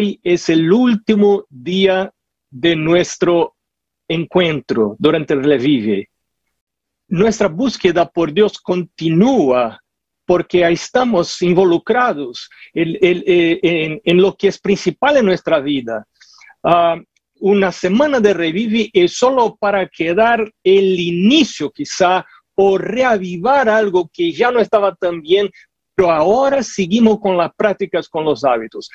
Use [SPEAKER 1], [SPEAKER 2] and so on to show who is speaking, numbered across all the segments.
[SPEAKER 1] hoy es el último día de nuestro encuentro durante el revive. Nuestra búsqueda por Dios continúa porque estamos involucrados en, lo que es principal en nuestra vida. Ah, una semana de revive es solo para quedar el inicio quizá o reavivar algo que ya no estaba tan bien, pero ahora seguimos con las prácticas, con los hábitos.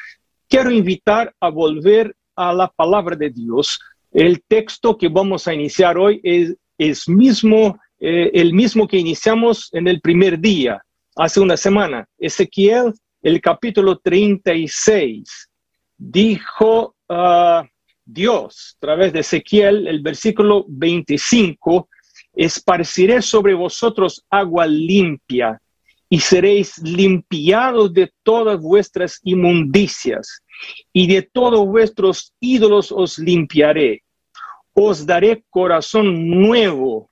[SPEAKER 1] Quiero invitar a volver a la palabra de Dios. El texto que vamos a iniciar hoy es, mismo, eh, el mismo que iniciamos en el primer día, hace una semana. Ezequiel, el capítulo 36, dijo uh, Dios, a través de Ezequiel, el versículo 25, esparciré sobre vosotros agua limpia y seréis limpiados de todas vuestras inmundicias y de todos vuestros ídolos os limpiaré. Os daré corazón nuevo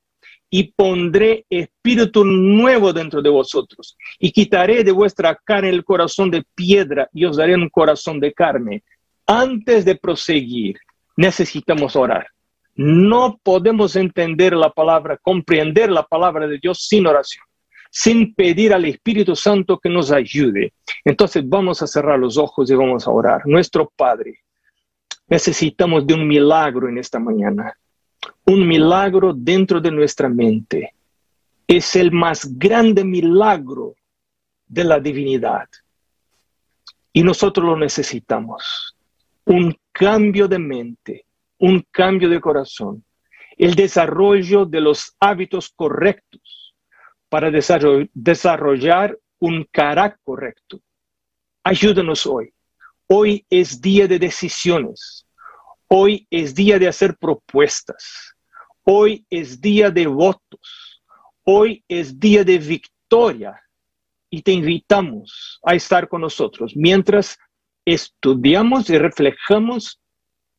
[SPEAKER 1] y pondré espíritu nuevo dentro de vosotros y quitaré de vuestra carne el corazón de piedra y os daré un corazón de carne. Antes de proseguir, necesitamos orar. No podemos entender la palabra, comprender la palabra de Dios sin oración, sin pedir al Espíritu Santo que nos ayude. Entonces vamos a cerrar los ojos y vamos a orar. Nuestro Padre, necesitamos de un milagro en esta mañana, un milagro dentro de nuestra mente. Es el más grande milagro de la divinidad. Y nosotros lo necesitamos. Un cambio de mente, un cambio de corazón, el desarrollo de los hábitos correctos para desarrollar un carácter correcto. Ayúdanos hoy. Hoy es día de decisiones. Hoy es día de hacer propuestas. Hoy es día de votos. Hoy es día de victoria. Y te invitamos a estar con nosotros mientras estudiamos y reflejamos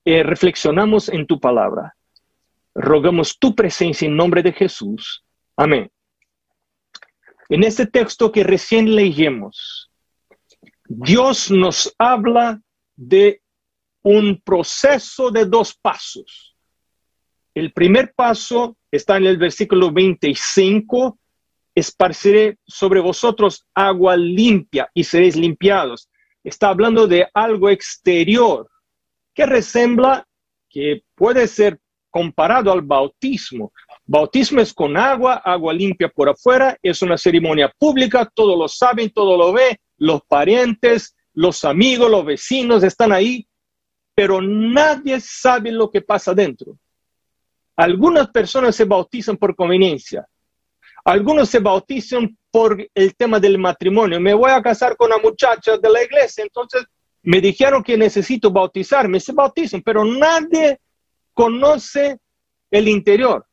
[SPEAKER 1] eh, reflexionamos en tu palabra. Rogamos tu presencia en nombre de Jesús. Amén. En este texto que recién leímos, Dios nos habla de un proceso de dos pasos. El primer paso está en el versículo 25, esparciré sobre vosotros agua limpia y seréis limpiados. Está hablando de algo exterior, que resembla, que puede ser comparado al bautismo. Bautismo es con agua, agua limpia por afuera, es una ceremonia pública, todos lo saben, todos lo ven, los parientes, los amigos, los vecinos están ahí, pero nadie sabe lo que pasa dentro. Algunas personas se bautizan por conveniencia, algunos se bautizan por el tema del matrimonio. Me voy a casar con una muchacha de la iglesia, entonces me dijeron que necesito bautizarme, se bautizan, pero nadie conoce el interior.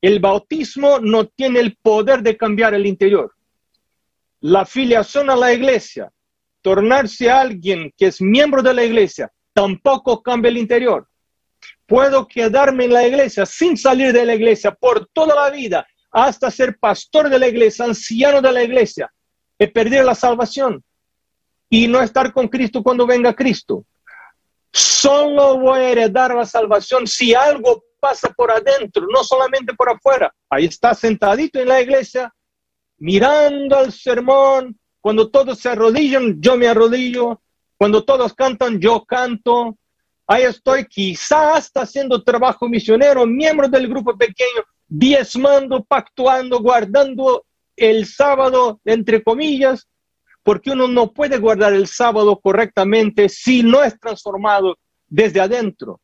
[SPEAKER 1] El bautismo no tiene el poder de cambiar el interior. La filiación a la iglesia, tornarse a alguien que es miembro de la iglesia, tampoco cambia el interior. Puedo quedarme en la iglesia sin salir de la iglesia por toda la vida, hasta ser pastor de la iglesia, anciano de la iglesia, y perder la salvación y no estar con Cristo cuando venga Cristo. Solo voy a heredar la salvación si algo pasa por adentro, no solamente por afuera. Ahí está sentadito en la iglesia, mirando al sermón. Cuando todos se arrodillan, yo me arrodillo. Cuando todos cantan, yo canto. Ahí estoy, quizás hasta haciendo trabajo misionero, miembro del grupo pequeño, diezmando, pactuando, guardando el sábado, entre comillas, porque uno no puede guardar el sábado correctamente si no es transformado desde adentro.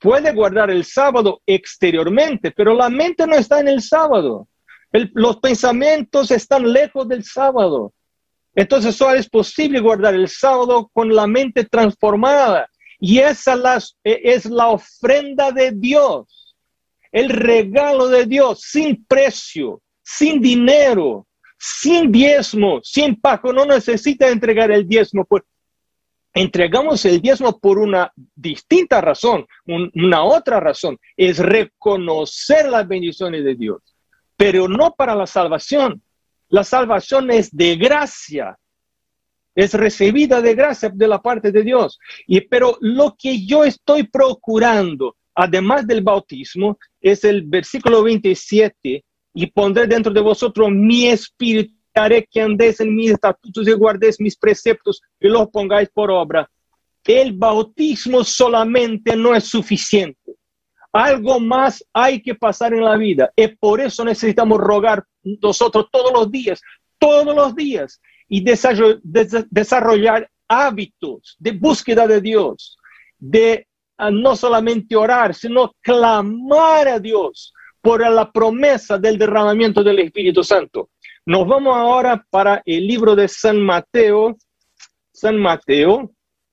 [SPEAKER 1] Puede guardar el sábado exteriormente, pero la mente no está en el sábado. los pensamientos están lejos del sábado. Entonces solo es posible guardar el sábado con la mente transformada. Y esa e, es la ofrenda de Dios, el regalo de Dios sin precio, sin dinero, sin diezmo, sin pago, no necesita entregar el diezmo. Pues, entregamos el diezmo por una distinta razón, una otra razón, es reconocer las bendiciones de Dios, pero no para la salvación. La salvación es de gracia. es recibida de gracia de la parte de Dios. Y pero lo que yo estoy procurando, además del bautismo, es el versículo 27, y pondré dentro de vosotros mi espíritu, que andéis en mis estatutos y guardéis mis preceptos y los pongáis por obra. El bautismo solamente no es suficiente. Algo más hay que pasar en la vida. Y por eso necesitamos rogar nosotros todos los días, todos los días, y desarrollar hábitos de búsqueda de Dios, de ah, no solamente orar, sino clamar a Dios por la promesa del derramamiento del Espíritu Santo. Nos vamos ahora para el libro de San Mateo, San Mateo,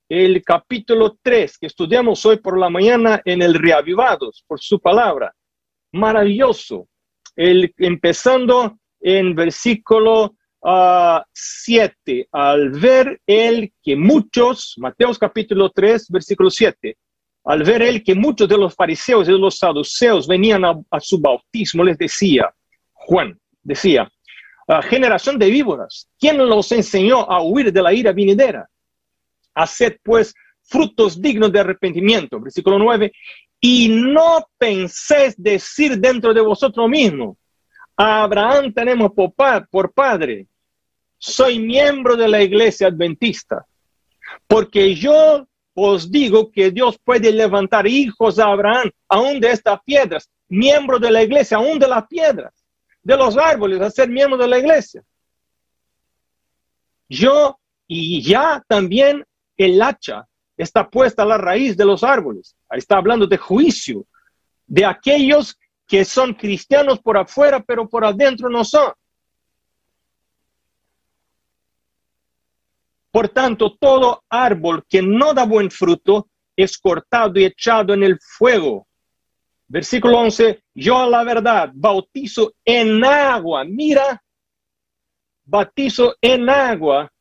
[SPEAKER 1] el capítulo 3, que estudiamos hoy por la mañana en el Reavivados, por su palabra. Maravilloso. El, empezando en versículo 7, ah, al ver el que muchos, Mateo capítulo 3, versículo 7, al ver él que muchos de los fariseos y de los saduceos venían a, su bautismo, les decía, Juan, decía, generación de víboras, ¿quién los enseñó a huir de la ira vinidera? Haced pues frutos dignos de arrepentimiento, versículo 9, y no penséis decir dentro de vosotros mismos, Abraham tenemos por, por padre, soy miembro de la iglesia adventista, porque yo os digo que Dios puede levantar hijos a Abraham aún de estas piedras, miembro de la iglesia, aún de las piedras, de los árboles, a ser miembro de la iglesia. Yo y ya también el hacha está puesta a la raíz de los árboles. Está hablando de juicio, de aquellos que son cristianos por afuera, pero por adentro no son. Por tanto, todo árbol que no da buen fruto es cortado y echado en el fuego. Versículo 11, yo a la verdad bautizo en agua. Mira, bautizo en agua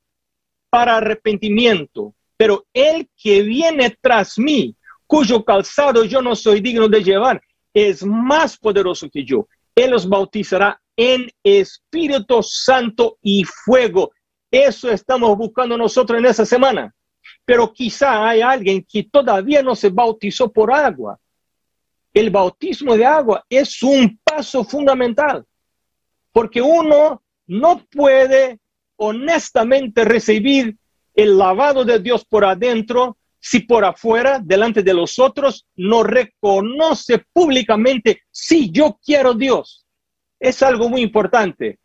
[SPEAKER 1] para arrepentimiento. Pero el que viene tras mí, cuyo calzado yo no soy digno de llevar, es más poderoso que yo. Él los bautizará en Espíritu Santo y fuego. Eso estamos buscando nosotros en esa semana. Pero quizá hay alguien que todavía no se bautizó por agua. El bautismo de agua es un paso fundamental, porque uno no puede honestamente recibir el lavado de Dios por adentro si por afuera, delante de los otros, no reconoce públicamente, si yo quiero Dios. Es algo muy importante.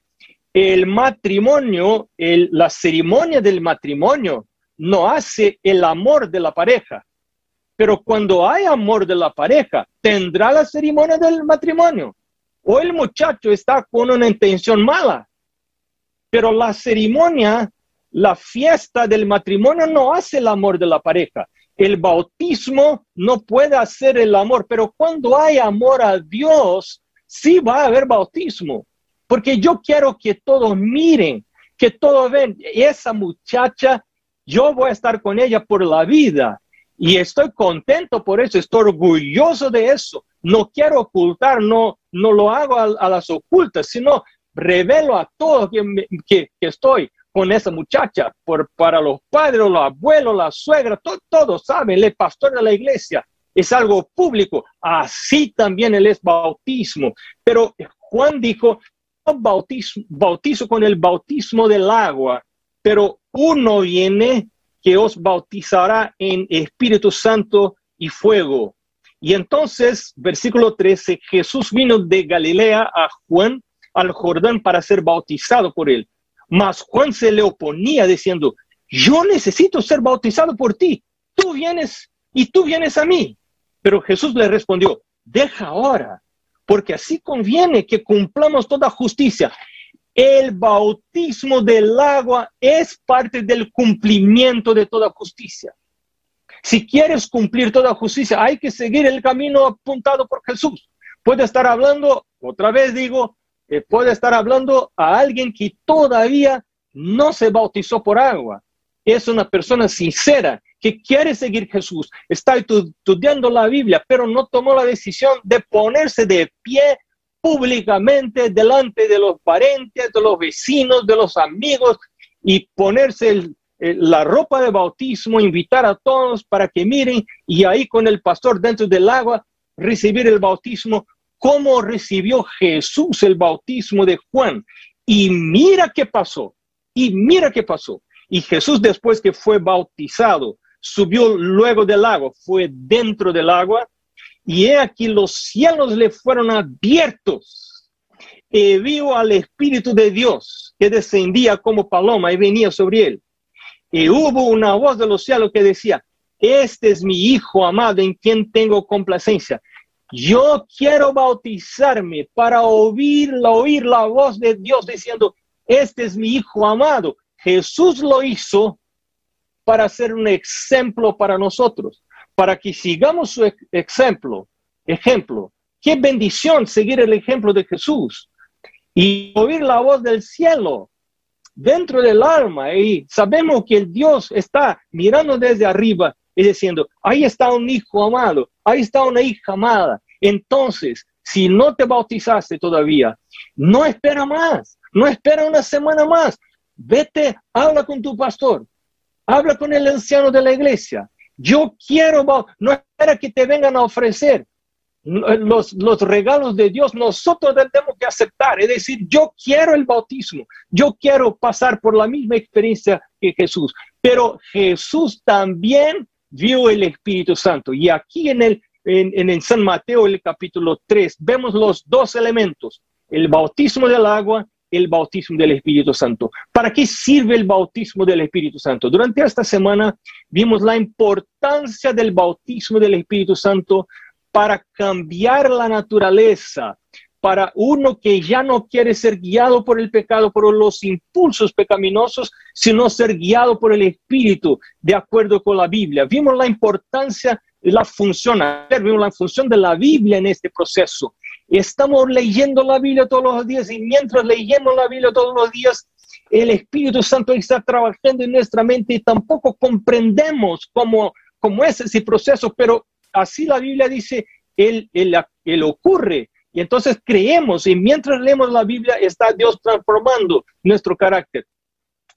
[SPEAKER 1] El matrimonio, la ceremonia del matrimonio, no hace el amor de la pareja. Pero cuando hay amor de la pareja, tendrá la ceremonia del matrimonio. O el muchacho está con una intención mala. Pero la ceremonia la fiesta del matrimonio no hace el amor de la pareja. El bautismo no puede hacer el amor, pero cuando hay amor a Dios, sí va a haber bautismo. Porque yo quiero que todos miren, que todos ven, esa muchacha, yo voy a estar con ella por la vida. Y estoy contento por eso, estoy orgulloso de eso. No quiero ocultar, no, no lo hago a, las ocultas, sino revelo a todos que, que estoy con esa muchacha, por, para los padres, los abuelos, la suegra, todos saben, el pastor de la iglesia es algo público, así también él es bautismo. Pero Juan dijo, bautizo, bautizo con el bautismo del agua, pero uno viene que os bautizará en Espíritu Santo y fuego. Y entonces, versículo 13, Jesús vino de Galilea a Juan al Jordán para ser bautizado por él. Mas Juan se le oponía diciendo, yo necesito ser bautizado por ti, tú vienes y tú vienes a mí. Pero Jesús le respondió, deja ahora, porque así conviene que cumplamos toda justicia. El bautismo del agua es parte del cumplimiento de toda justicia. Si quieres cumplir toda justicia, hay que seguir el camino apuntado por Jesús. Puede estar hablando, otra vez digo, puede estar hablando a alguien que todavía no se bautizó por agua. Es una persona sincera que quiere seguir Jesús, está estudiando la Biblia, pero no tomó la decisión de ponerse de pie públicamente delante de los parientes, de los vecinos, de los amigos y ponerse la ropa de bautismo, invitar a todos para que miren y ahí con el pastor dentro del agua recibir el bautismo, como recibió Jesús el bautismo de Juan. Y mira qué pasó, y mira qué pasó. Y Jesús después que fue bautizado, subió luego del agua, fue dentro del agua, y aquí los cielos le fueron abiertos. Y vio al Espíritu de Dios que descendía como paloma y venía sobre él y hubo una voz de los cielos que decía, este es mi Hijo amado en quien tengo complacencia. Yo quiero bautizarme para oír, oír la voz de Dios diciendo, este es mi Hijo amado. Jesús lo hizo para ser un ejemplo para nosotros, para que sigamos su ejemplo. Ejemplo. Qué bendición seguir el ejemplo de Jesús y oír la voz del cielo dentro del alma y sabemos que el Dios está mirando desde arriba y diciendo, ahí está un hijo amado, ahí está una hija amada. Entonces, si no te bautizaste todavía, no espera más, no espera una semana más. Vete, habla con tu pastor, habla con el anciano de la iglesia. Yo quiero, no espera que te vengan a ofrecer los, los regalos de Dios, nosotros tenemos que aceptar, es decir, yo quiero el bautismo, yo quiero pasar por la misma experiencia que Jesús, pero Jesús también vio el Espíritu Santo. Y aquí en el, en, en San Mateo, el capítulo 3, vemos los dos elementos, el bautismo del agua el bautismo del Espíritu Santo. ¿Para qué sirve el bautismo del Espíritu Santo? Durante esta semana vimos la importancia del bautismo del Espíritu Santo para cambiar la naturaleza, para uno que ya no quiere ser guiado por el pecado, por los impulsos pecaminosos, sino ser guiado por el Espíritu, de acuerdo con la Biblia. Vimos la importancia, la función, vimos la función de la Biblia en este proceso. Estamos leyendo la Biblia todos los días y mientras leyendo la Biblia todos los días, el Espíritu Santo está trabajando en nuestra mente y tampoco comprendemos cómo, cómo es ese proceso, pero así la Biblia dice, él, él, ocurre. Y entonces creemos, y mientras leemos la Biblia, está Dios transformando nuestro carácter.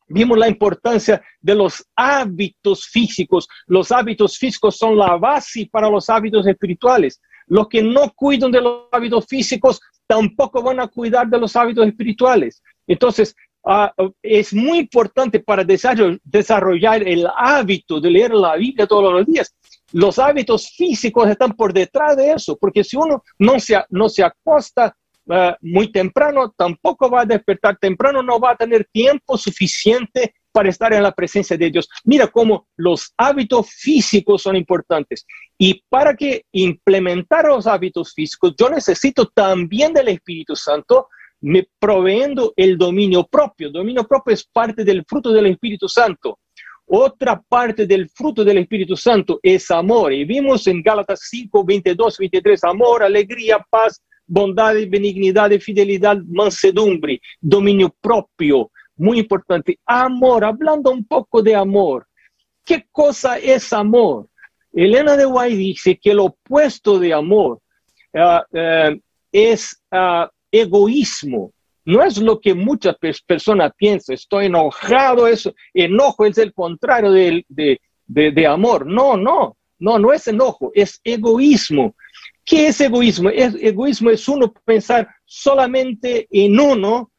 [SPEAKER 1] Vimos la importancia de los hábitos físicos. Los hábitos físicos son la base para los hábitos espirituales. Los que no cuidan de los hábitos físicos tampoco van a cuidar de los hábitos espirituales. Entonces, ah, es muy importante para desarrollar el hábito de leer la Biblia todos los días los hábitos físicos están por detrás de eso, porque si uno no se, no se acosta eh, muy temprano, tampoco va a despertar temprano, no va a tener tiempo suficiente para estar en la presencia de Dios. Mira cómo los hábitos físicos son importantes. Y para que implementar los hábitos físicos, yo necesito también del Espíritu Santo me proveyendo el dominio propio. Dominio propio es parte del fruto del Espíritu Santo. Otra parte del fruto del Espíritu Santo es amor. Y vimos en Gálatas 5, 22, 23, amor, alegría, paz, bondad, benignidad, fidelidad, mansedumbre, dominio propio. Muy importante. Amor, hablando un poco de amor. ¿Qué cosa es amor? Elena de White dice que el opuesto de amor ah, eh, es ah, egoísmo. No es lo que muchas personas piensan, estoy enojado, eso, enojo es el contrario de, de, amor. No, no, no, no es enojo, es egoísmo. ¿Qué es egoísmo? Es, egoísmo es uno pensar solamente en uno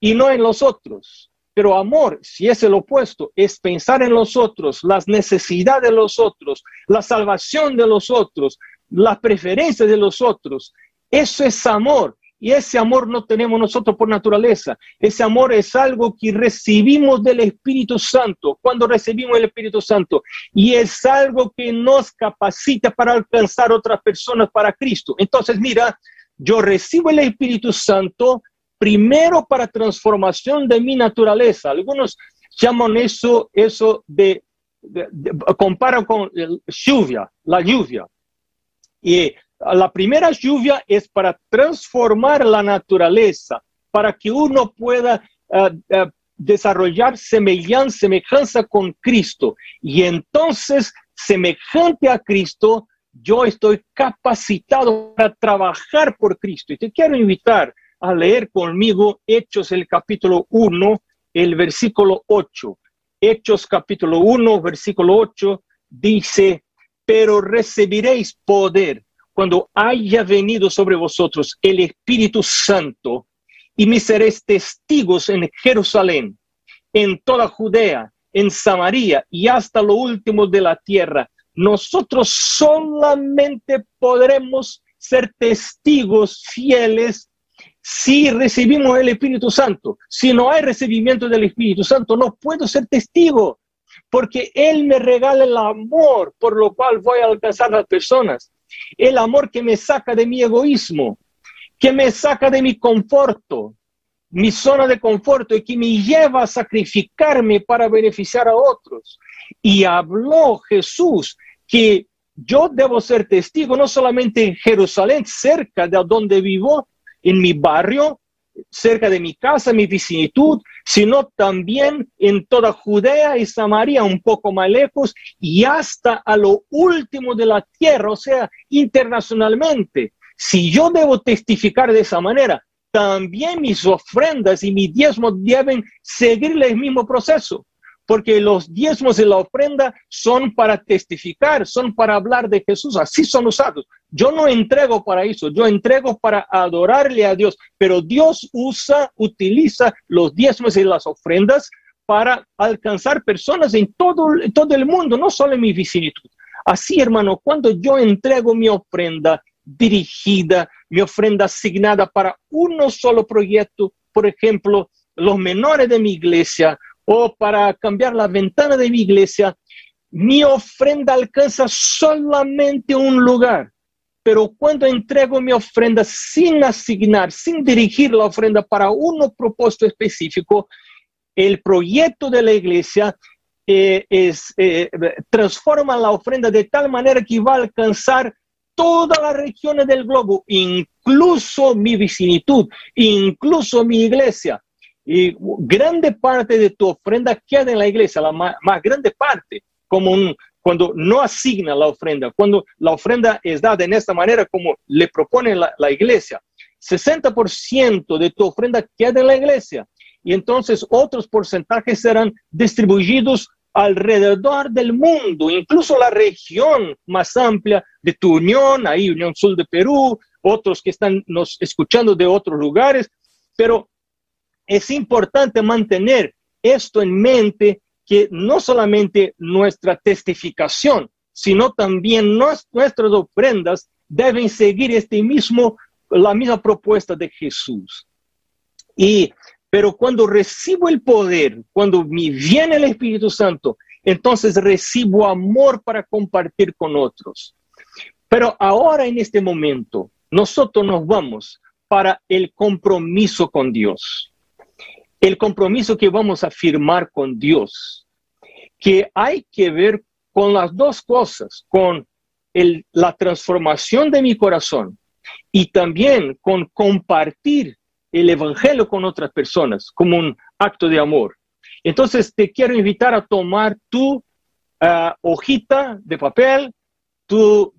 [SPEAKER 1] y no en los otros. Pero amor, si es el opuesto, es pensar en los otros, las necesidades de los otros, la salvación de los otros, las preferencias de los otros. Eso es amor. Y ese amor no tenemos nosotros por naturaleza. Ese amor es algo que recibimos del Espíritu Santo cuando recibimos el Espíritu Santo. Y es algo que nos capacita para alcanzar otras personas para Cristo. Entonces, mira, yo recibo el Espíritu Santo primero para transformación de mi naturaleza. Algunos llaman eso, eso de, comparan con lluvia, la lluvia. Y la primera lluvia es para transformar la naturaleza, para que uno pueda eh, eh, desarrollar semejanza con Cristo. Y entonces, semejante a Cristo, yo estoy capacitado para trabajar por Cristo. Y te quiero invitar a leer conmigo Hechos el capítulo 1, el versículo 8. Hechos capítulo 1, versículo 8, dice, pero recibiréis poder cuando haya venido sobre vosotros el Espíritu Santo y me seréis testigos en Jerusalén, en toda Judea, en Samaria y hasta lo último de la tierra. Nosotros solamente podremos ser testigos fieles si recibimos el Espíritu Santo. Si no hay recibimiento del Espíritu Santo, no puedo ser testigo, porque Él me regala el amor por lo cual voy a alcanzar a las personas el amor que me saca de mi egoísmo, que me saca de mi conforto, mi zona de conforto y que me lleva a sacrificarme para beneficiar a otros. Y habló Jesús que yo debo ser testigo no solamente en Jerusalén, cerca de donde vivo, en mi barrio, cerca de mi casa, mi vicinitud, sino también en toda Judea y Samaria, un poco más lejos, y hasta a lo último de la tierra, o sea, internacionalmente. Si yo debo testificar de esa manera, también mis ofrendas y mis diezmos deben seguir el mismo proceso porque los diezmos y la ofrenda son para testificar, son para hablar de Jesús, así son usados. Yo no entrego para eso, yo entrego para adorarle a Dios, pero Dios usa, utiliza los diezmos y las ofrendas para alcanzar personas en todo, todo el mundo, no solo en mi vicinitud. Así, hermano, cuando yo entrego mi ofrenda dirigida, mi ofrenda asignada para uno solo proyecto, por ejemplo, los menores de mi iglesia, o para cambiar la ventana de mi iglesia, mi ofrenda alcanza solamente un lugar. Pero cuando entrego mi ofrenda sin asignar, sin dirigir la ofrenda para un propósito específico, el proyecto de la iglesia eh, es, eh, transforma la ofrenda de tal manera que va a alcanzar todas las regiones del globo, incluso mi vicinitud, incluso mi iglesia y grande parte de tu ofrenda queda en la iglesia, la más, grande parte, como un, cuando no asigna la ofrenda, cuando la ofrenda es dada en esta manera como le propone la, la iglesia, 60% de tu ofrenda queda en la iglesia y entonces otros porcentajes serán distribuidos alrededor del mundo, incluso la región más amplia de tu unión, ahí Unión Sur de Perú, otros que están nos escuchando de otros lugares, pero es importante mantener esto en mente, que no solamente nuestra testificación, sino también nuestras ofrendas deben seguir este mismo, la misma propuesta de Jesús. Y, pero cuando recibo el poder, cuando me viene el Espíritu Santo, entonces recibo amor para compartir con otros. Pero ahora en este momento, nosotros nos vamos para el compromiso con Dios el compromiso que vamos a firmar con Dios, que hay que ver con las dos cosas, con la transformación de mi corazón y también con compartir el Evangelio con otras personas como un acto de amor. Entonces te quiero invitar a tomar tu ah, hojita de papel, tu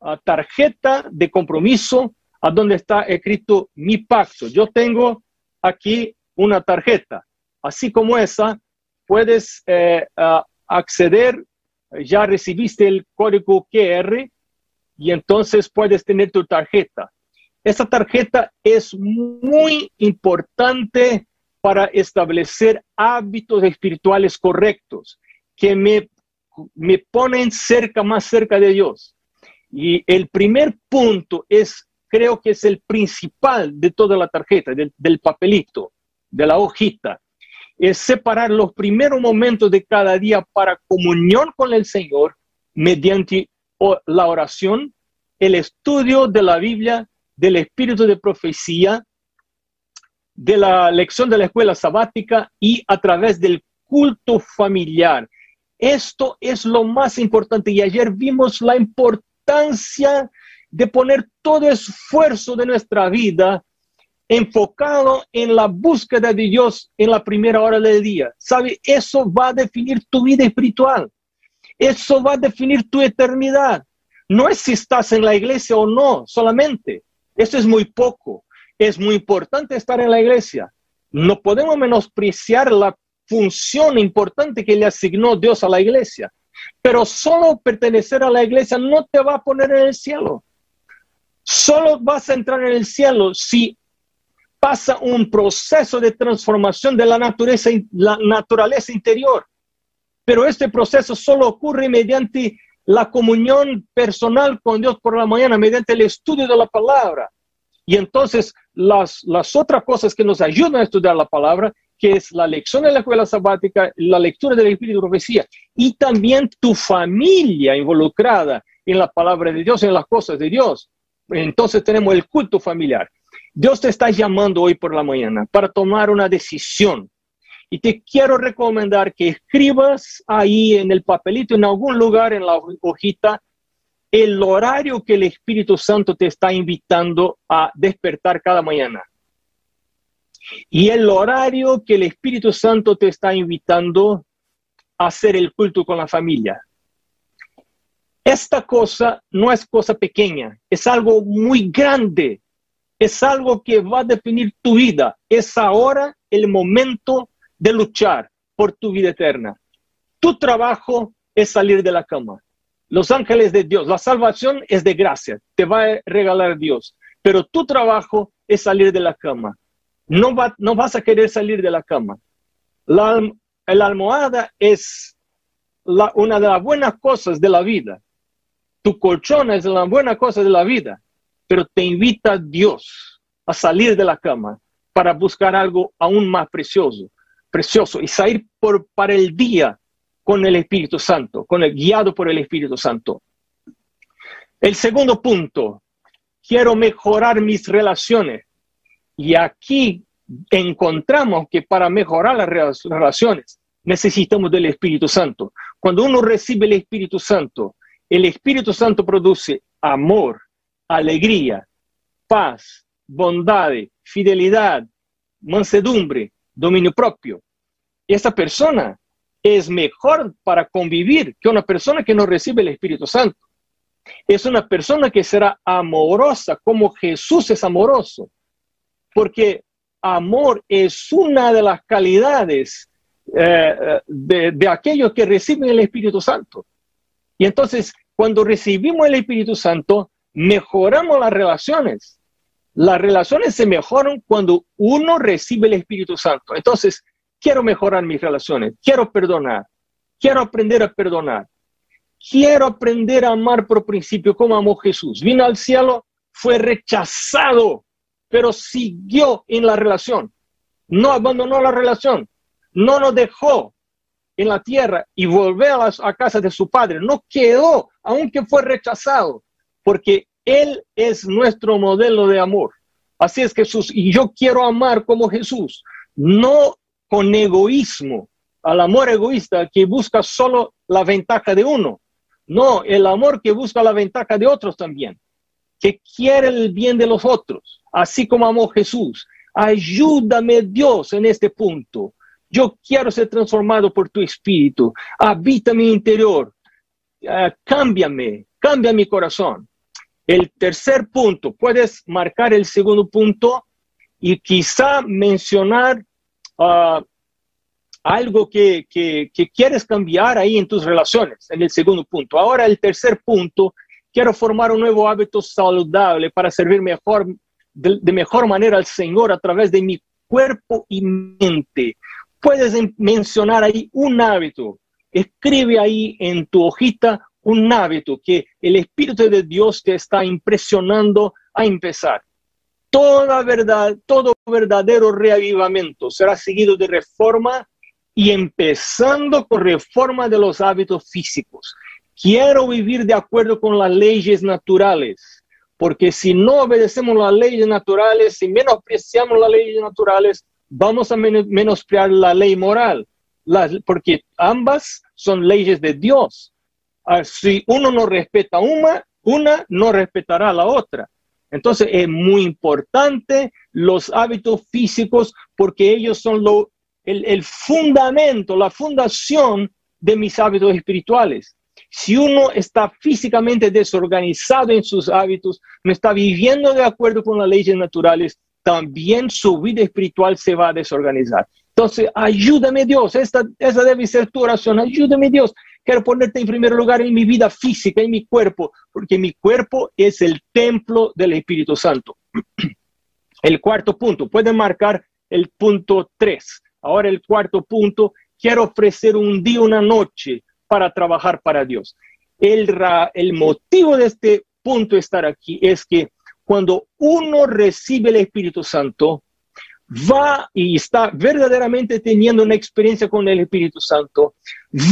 [SPEAKER 1] ah, tarjeta de compromiso, a donde está escrito mi pacto. Yo tengo aquí una tarjeta. Así como esa, puedes eh, acceder, ya recibiste el código QR y entonces puedes tener tu tarjeta. Esa tarjeta es muy importante para establecer hábitos espirituales correctos que me, me ponen cerca, más cerca de Dios. Y el primer punto es, creo que es el principal de toda la tarjeta, del, del papelito de la hojita, es separar los primeros momentos de cada día para comunión con el Señor mediante la oración, el estudio de la Biblia, del espíritu de profecía, de la lección de la escuela sabática y a través del culto familiar. Esto es lo más importante y ayer vimos la importancia de poner todo esfuerzo de nuestra vida enfocado en la búsqueda de Dios en la primera hora del día. ¿Sabe? Eso va a definir tu vida espiritual. Eso va a definir tu eternidad. No es si estás en la iglesia o no, solamente. Eso es muy poco. Es muy importante estar en la iglesia. No podemos menospreciar la función importante que le asignó Dios a la iglesia. Pero solo pertenecer a la iglesia no te va a poner en el cielo. Solo vas a entrar en el cielo si pasa un proceso de transformación de la naturaleza, la naturaleza interior. Pero este proceso solo ocurre mediante la comunión personal con Dios por la mañana, mediante el estudio de la palabra. Y entonces las, otras cosas que nos ayudan a estudiar la palabra, que es la lección de la escuela sabática, la lectura del Espíritu de Profecía, y también tu familia involucrada en la palabra de Dios, en las cosas de Dios. Entonces tenemos el culto familiar. Dios te está llamando hoy por la mañana para tomar una decisión. Y te quiero recomendar que escribas ahí en el papelito, en algún lugar en la hojita, el horario que el Espíritu Santo te está invitando a despertar cada mañana. Y el horario que el Espíritu Santo te está invitando a hacer el culto con la familia. Esta cosa no es cosa pequeña, es algo muy grande, es algo que va a definir tu vida. Es ahora el momento de luchar por tu vida eterna. Tu trabajo es salir de la cama. Los ángeles de Dios, la salvación es de gracia, te va a regalar Dios, pero tu trabajo es salir de la cama. No, va, no vas a querer salir de la cama. La, almohada es una de las buenas cosas de la vida. Tu colchón es la buena cosa de la vida pero te invita Dios a salir de la cama para buscar algo aún más precioso, precioso y salir por, para el día con el Espíritu Santo, con el guiado por el Espíritu Santo. El segundo punto, quiero mejorar mis relaciones. Y aquí encontramos que para mejorar las relaciones necesitamos del Espíritu Santo. Cuando uno recibe el Espíritu Santo, el Espíritu Santo produce amor, alegría, paz, bondad, fidelidad, mansedumbre, dominio propio. Esa persona es mejor para convivir que una persona que no recibe el Espíritu Santo. Es una persona que será amorosa como Jesús es amoroso, porque amor es una de las calidades eh, de, de aquellos que reciben el Espíritu Santo. Y entonces, cuando recibimos el Espíritu Santo, mejoramos las relaciones. Las relaciones se mejoran cuando uno recibe el Espíritu Santo. Entonces, quiero mejorar mis relaciones, quiero perdonar, quiero aprender a perdonar, quiero aprender a amar por principio como amó Jesús. Vino al cielo, fue rechazado, pero siguió en la relación. No abandonó la relación, no nos dejó en la tierra y volvió a, a casa de su padre. No quedó, aunque fue rechazado porque Él es nuestro modelo de amor. Así es Jesús, y yo quiero amar como Jesús, no con egoísmo, al amor egoísta que busca solo la ventaja de uno, no, el amor que busca la ventaja de otros también, que quiere el bien de los otros, así como amó Jesús. Ayúdame Dios en este punto. Yo quiero ser transformado por tu espíritu. Habita mi interior. Uh, cámbiame, cambia mi corazón. El tercer punto, puedes marcar el segundo punto y quizá mencionar uh, algo que, quieres cambiar ahí en tus relaciones, en el segundo punto. Ahora, el tercer punto, quiero formar un nuevo hábito saludable para servir mejor, de, de mejor manera al Señor a través de mi cuerpo y mente. Puedes mencionar ahí un hábito. Escribe ahí en tu hojita un hábito que el Espíritu de Dios te está impresionando a empezar. Toda verdad, todo verdadero reavivamiento será seguido de reforma y empezando con reforma de los hábitos físicos. Quiero vivir de acuerdo con las leyes naturales, porque si no obedecemos las leyes naturales, si menospreciamos las leyes naturales, vamos a menospreciar la ley moral, porque ambas son leyes de Dios. Ah, si uno no respeta una, una no respetará a la otra. Entonces es muy importante los hábitos físicos porque ellos son lo, el, fundamento, la fundación de mis hábitos espirituales. Si uno está físicamente desorganizado en sus hábitos, no está viviendo de acuerdo con las leyes naturales, también su vida espiritual se va a desorganizar. Entonces, ayúdame Dios, esa debe ser tu oración, ayúdame Dios. Quiero ponerte en primer lugar en mi vida física, en mi cuerpo, porque mi cuerpo es el templo del Espíritu Santo. El cuarto punto, pueden marcar el punto tres. Ahora el cuarto punto, quiero ofrecer un día, una noche para trabajar para Dios. El, el motivo de este punto estar aquí es que cuando uno recibe el Espíritu Santo, va y está verdaderamente teniendo una experiencia con el Espíritu Santo,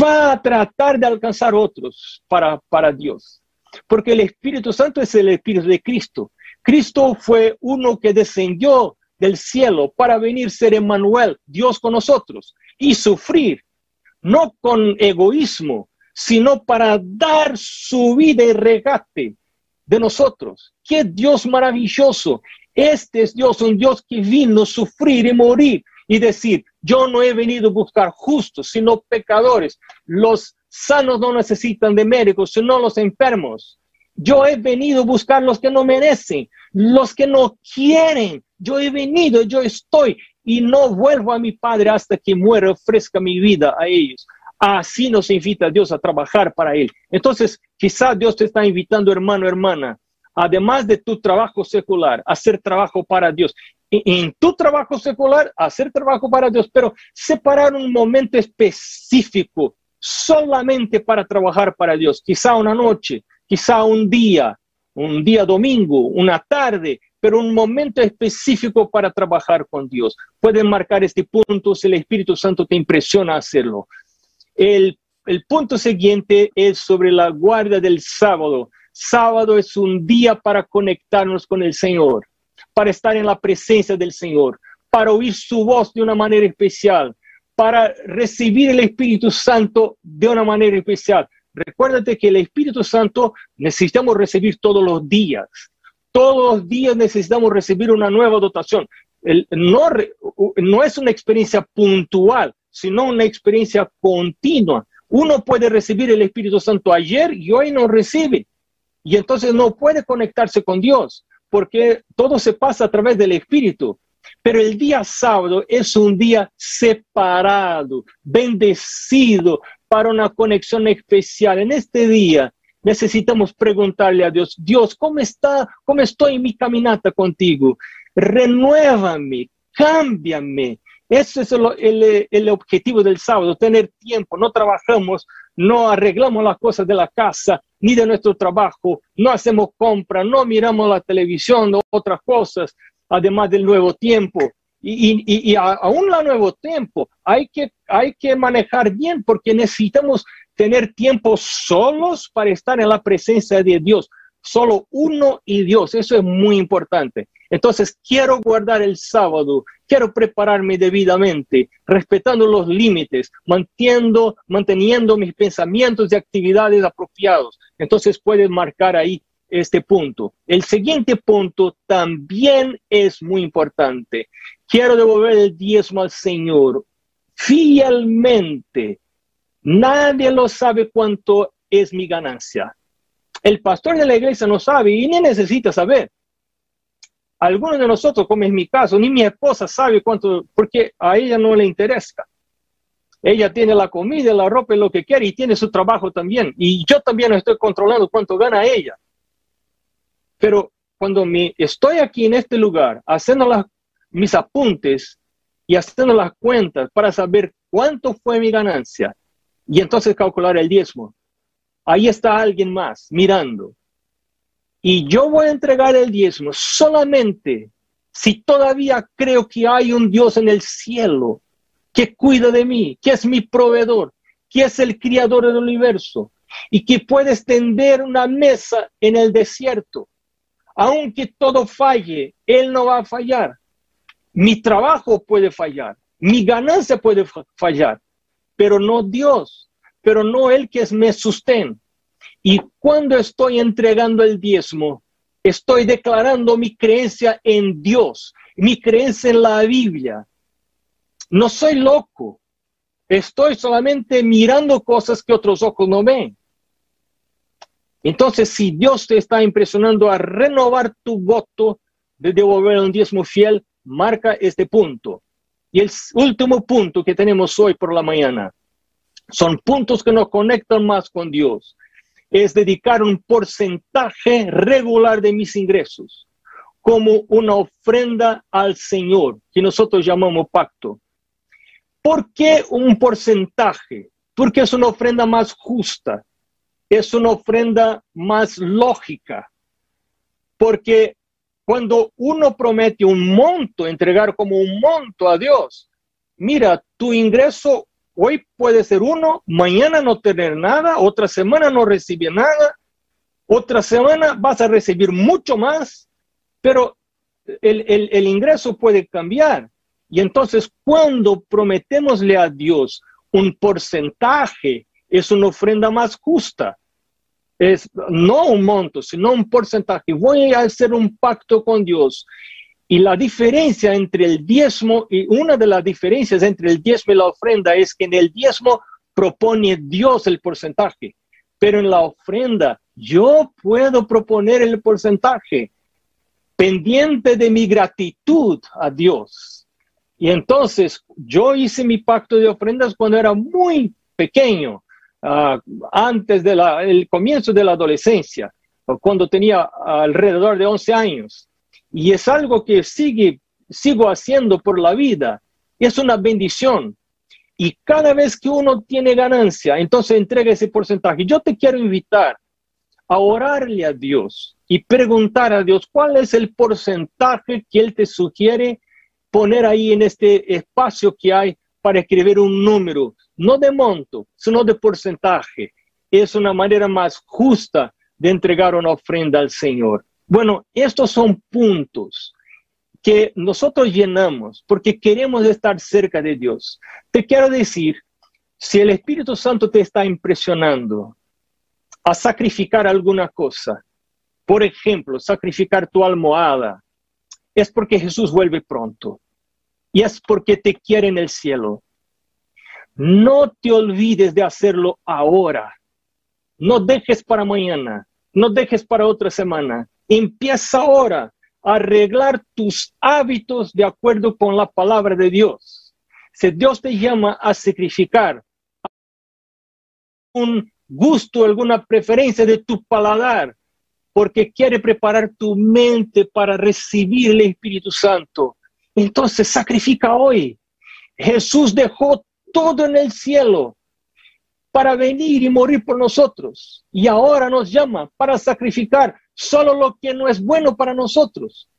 [SPEAKER 1] va a tratar de alcanzar otros para, para Dios. Porque el Espíritu Santo es el Espíritu de Cristo. Cristo fue uno que descendió del cielo para venir ser Emmanuel, Dios con nosotros, y sufrir, no con egoísmo, sino para dar su vida y regate de nosotros. ¡Qué Dios maravilloso! Este es Dios, un Dios que vino a sufrir y morir y decir, yo no he venido a buscar justos, sino pecadores. Los sanos no necesitan de médicos, sino los enfermos. Yo he venido a buscar los que no merecen, los que no quieren. Yo he venido, yo estoy y no vuelvo a mi Padre hasta que muera, ofrezca mi vida a ellos. Así nos invita Dios a trabajar para Él. Entonces, quizás Dios te está invitando, hermano, hermana, además de tu trabajo secular, hacer trabajo para Dios. En tu trabajo secular, hacer trabajo para Dios, pero separar un momento específico solamente para trabajar para Dios. Quizá una noche, quizá un día, un día domingo, una tarde, pero un momento específico para trabajar con Dios. Pueden marcar este punto si el Espíritu Santo te impresiona hacerlo. El, punto siguiente es sobre la guardia del sábado. Sábado es un día para conectarnos con el Señor, para estar en la presencia del Señor, para oír su voz de una manera especial, para recibir el Espíritu Santo de una manera especial. Recuérdate que el Espíritu Santo necesitamos recibir todos los días. Todos los días necesitamos recibir una nueva dotación. no, no es una experiencia puntual, sino una experiencia continua. Uno puede recibir el Espíritu Santo ayer y hoy no recibe y entonces no puede conectarse con Dios porque todo se pasa a través del Espíritu. Pero el día sábado es un día separado, bendecido para una conexión especial. En este día necesitamos preguntarle a Dios, Dios, ¿cómo está? ¿Cómo estoy en mi caminata contigo? Renuévame, cámbiame. Ese es el, el objetivo del sábado, tener tiempo. No trabajamos, no arreglamos las cosas de la casa, ni de nuestro trabajo, no hacemos compra, no miramos la televisión o otras cosas, además del nuevo tiempo. Y, y, y aún la nuevo tiempo hay que, hay que manejar bien porque necesitamos tener tiempo solos para estar en la presencia de Dios. Solo uno y Dios, eso es muy importante. Entonces, quiero guardar el sábado, quiero prepararme debidamente, respetando los límites, manteniendo, manteniendo mis pensamientos y actividades apropiados. Entonces, puedes marcar ahí este punto. El siguiente punto también es muy importante. Quiero devolver el diezmo al Señor fielmente. Nadie lo sabe cuánto es mi ganancia. El pastor de la iglesia no sabe y ni necesita saber algunos de nosotros, como es mi caso, ni mi esposa sabe cuánto, porque a ella no le interesa. Ella tiene la comida, la ropa, lo que quiere y tiene su trabajo también. Y yo también estoy controlando cuánto gana ella. Pero cuando me, estoy aquí en este lugar haciendo las, mis apuntes y haciendo las cuentas para saber cuánto fue mi ganancia y entonces calcular el diezmo, ahí está alguien más mirando y yo voy a entregar el diezmo solamente si todavía creo que hay un Dios en el cielo que cuida de mí, que es mi proveedor, que es el criador del universo y que puede extender una mesa en el desierto. Aunque todo falle, Él no va a fallar. Mi trabajo puede fallar, mi ganancia puede fallar, pero no Dios, pero no Él que es me sustén. Y cuando estoy entregando el diezmo, estoy declarando mi creencia en Dios, mi creencia en la Biblia. No soy loco, estoy solamente mirando cosas que otros ojos no ven. Entonces, si Dios te está impresionando a renovar tu voto de devolver un diezmo fiel, marca este punto. Y el último punto que tenemos hoy por la mañana son puntos que nos conectan más con Dios. Es dedicar un porcentaje regular de mis ingresos como una ofrenda al Señor, que nosotros llamamos pacto. ¿Por qué un porcentaje? Porque es una ofrenda más justa, es una ofrenda más lógica, porque cuando uno promete un monto, entregar como un monto a Dios, mira, tu ingreso hoy puede ser uno, mañana no tener nada, otra semana no recibir nada, otra semana vas a recibir mucho más, pero el, el ingreso puede cambiar. Y entonces cuando prometemosle a Dios un porcentaje, es una ofrenda más justa es no un monto, sino un porcentaje. Voy a hacer un pacto con Dios. Y la diferencia entre el diezmo y una de las diferencias entre el diezmo y la ofrenda es que en el diezmo propone Dios el porcentaje, pero en la ofrenda yo puedo proponer el porcentaje pendiente de mi gratitud a Dios. Y entonces yo hice mi pacto de ofrendas cuando era muy pequeño Ah, antes del comienzo de la adolescencia, cuando tenía alrededor de 11 años. Y es algo que sigue, sigo haciendo por la vida. Es una bendición. Y cada vez que uno tiene ganancia, entonces entrega ese porcentaje. Yo te quiero invitar a orarle a Dios y preguntar a Dios cuál es el porcentaje que Él te sugiere poner ahí en este espacio que hay para escribir un número no de monto, sino de porcentaje. Es una manera más justa de entregar una ofrenda al Señor. Bueno, estos son puntos que nosotros llenamos porque queremos estar cerca de Dios. Te quiero decir, si el Espíritu Santo te está impresionando a sacrificar alguna cosa, por ejemplo, sacrificar tu almohada, es porque Jesús vuelve pronto y es porque te quiere en el cielo. No te olvides de hacerlo ahora. No dejes para mañana. No dejes para otra semana. Empieza ahora a arreglar tus hábitos de acuerdo con la palabra de Dios. Si Dios te llama a sacrificar un gusto, alguna preferencia de tu paladar, porque quiere preparar tu mente para recibir el Espíritu Santo, entonces sacrifica hoy. Jesús dejó todo en el cielo para venir y morir por nosotros. Y ahora nos llama para sacrificar solo lo que no es bueno para nosotros,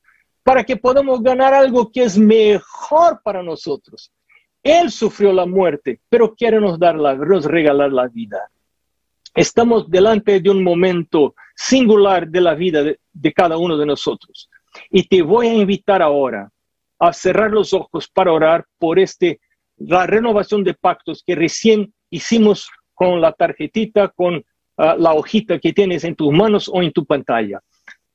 [SPEAKER 1] para que podamos ganar algo que es mejor para nosotros. Él sufrió la muerte, pero quiere nos, dar la, nos regalar la vida. Estamos delante de un momento singular de la vida de, de cada uno de nosotros. Y te voy a invitar ahora a cerrar los ojos para orar por este la renovación de pactos que recién hicimos con la tarjetita, con ah, la hojita que tienes en tus manos o en tu pantalla.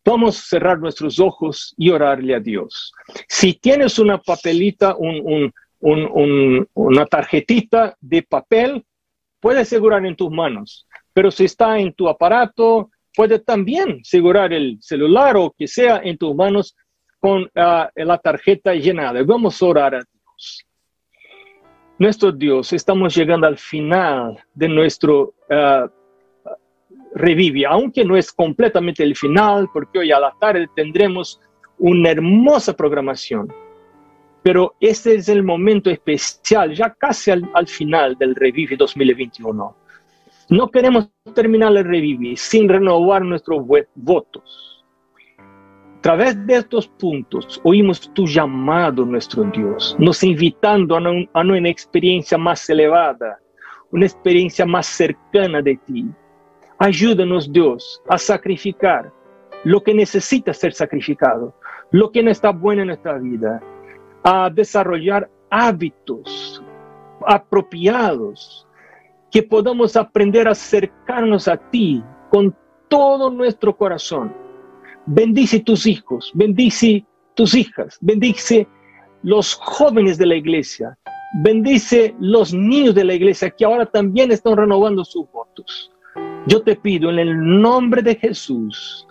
[SPEAKER 1] Vamos a cerrar nuestros ojos y orarle a Dios. Si tienes una papelita, una tarjetita de papel, puedes asegurar en tus manos. Pero si está en tu aparato, puede también asegurar el celular o que sea en tus manos con ah, la tarjeta llenada. Vamos a orar a Dios. Nuestro Dios, estamos llegando al final de nuestro uh, revive, aunque no es completamente el final, porque hoy a la tarde tendremos una hermosa programación. Pero este es el momento especial, ya casi al, al final del Revive 2021. No queremos terminar el Revive sin renovar nuestros votos a través de estos puntos oímos tu llamado, nuestro Dios, nos invitando a, a una experiencia más elevada, una experiencia más cercana de ti. Ayúdanos, Dios, a sacrificar lo que necesita ser sacrificado, lo que no está bueno en nuestra vida, a desarrollar hábitos apropiados, que podamos aprender a acercarnos a ti con todo nuestro corazón Bendice tus hijos, bendice tus hijas, bendice los jóvenes de la iglesia, bendice los niños de la iglesia que ahora también están renovando sus votos. Yo te pido en el nombre de Jesús.